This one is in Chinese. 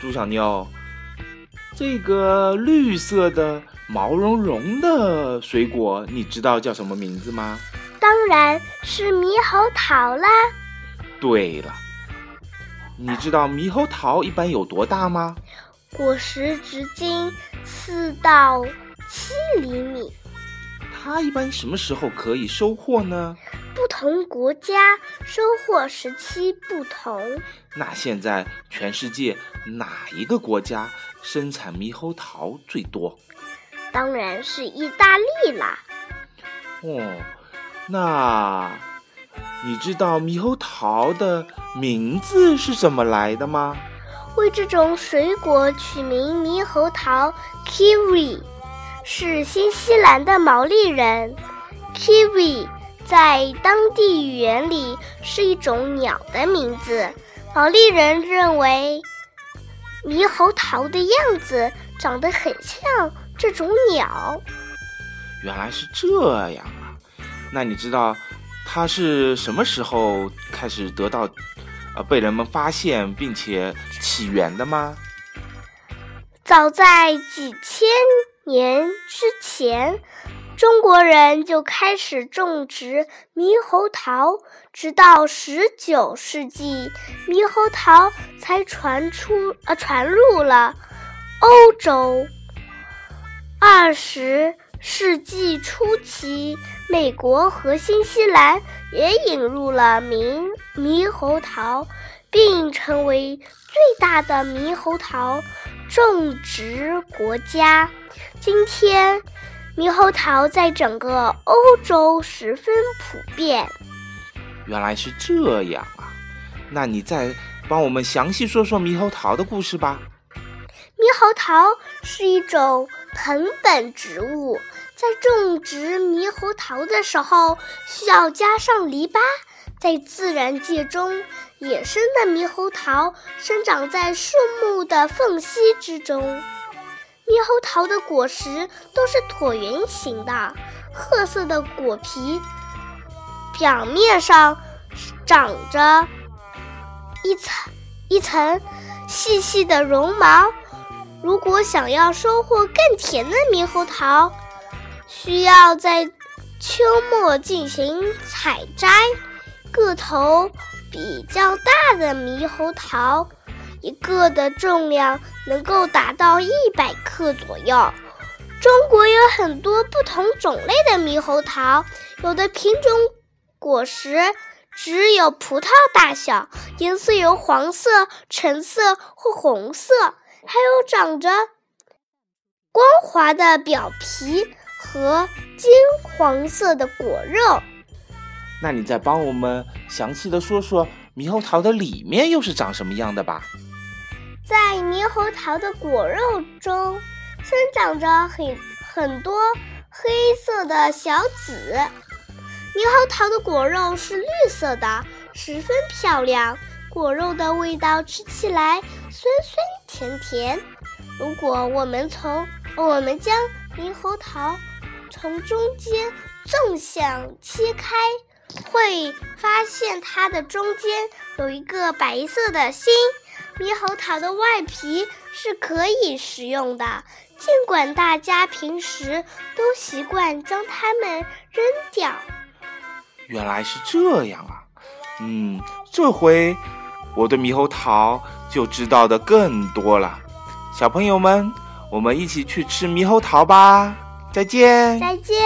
猪小妞，这个绿色的毛茸茸的水果，你知道叫什么名字吗？当然是猕猴桃啦。对了，你知道猕猴桃一般有多大吗？果实直径四到七厘米。它一般什么时候可以收获呢？不同国家收获时期不同。那现在全世界哪一个国家生产猕猴桃最多？当然是意大利啦。哦，那你知道猕猴桃的名字是怎么来的吗？为这种水果取名猕猴桃 （kiwi） 是新西兰的毛利人。kiwi 在当地语言里是一种鸟的名字。毛利人认为猕猴桃的样子长得很像这种鸟。原来是这样啊！那你知道它是什么时候开始得到？呃，被人们发现并且起源的吗？早在几千年之前，中国人就开始种植猕猴桃，直到十九世纪，猕猴桃才传出呃传入了欧洲。二十世纪初期，美国和新西兰也引入了猕猕猴桃，并成为最大的猕猴桃种植国家。今天，猕猴桃在整个欧洲十分普遍。原来是这样啊！那你再帮我们详细说说猕猴桃的故事吧。猕猴桃是一种藤本植物，在种植猕猴桃的时候需要加上篱笆。在自然界中，野生的猕猴桃生长在树木的缝隙之中。猕猴桃的果实都是椭圆形的，褐色的果皮表面上长着一层一层细细的绒毛。如果想要收获更甜的猕猴桃，需要在秋末进行采摘。个头比较大的猕猴桃，一个的重量能够达到一百克左右。中国有很多不同种类的猕猴桃，有的品种果实只有葡萄大小，颜色有黄色、橙色或红色。还有长着光滑的表皮和金黄色的果肉。那你再帮我们详细的说说猕猴桃的里面又是长什么样的吧？在猕猴桃的果肉中生长着很很多黑色的小籽。猕猴桃的果肉是绿色的，十分漂亮。果肉的味道吃起来酸酸甜甜。如果我们从我们将猕猴桃从中间纵向切开，会发现它的中间有一个白色的心。猕猴桃的外皮是可以食用的，尽管大家平时都习惯将它们扔掉。原来是这样啊！嗯，这回。我对猕猴桃就知道的更多了，小朋友们，我们一起去吃猕猴桃吧！再见，再见。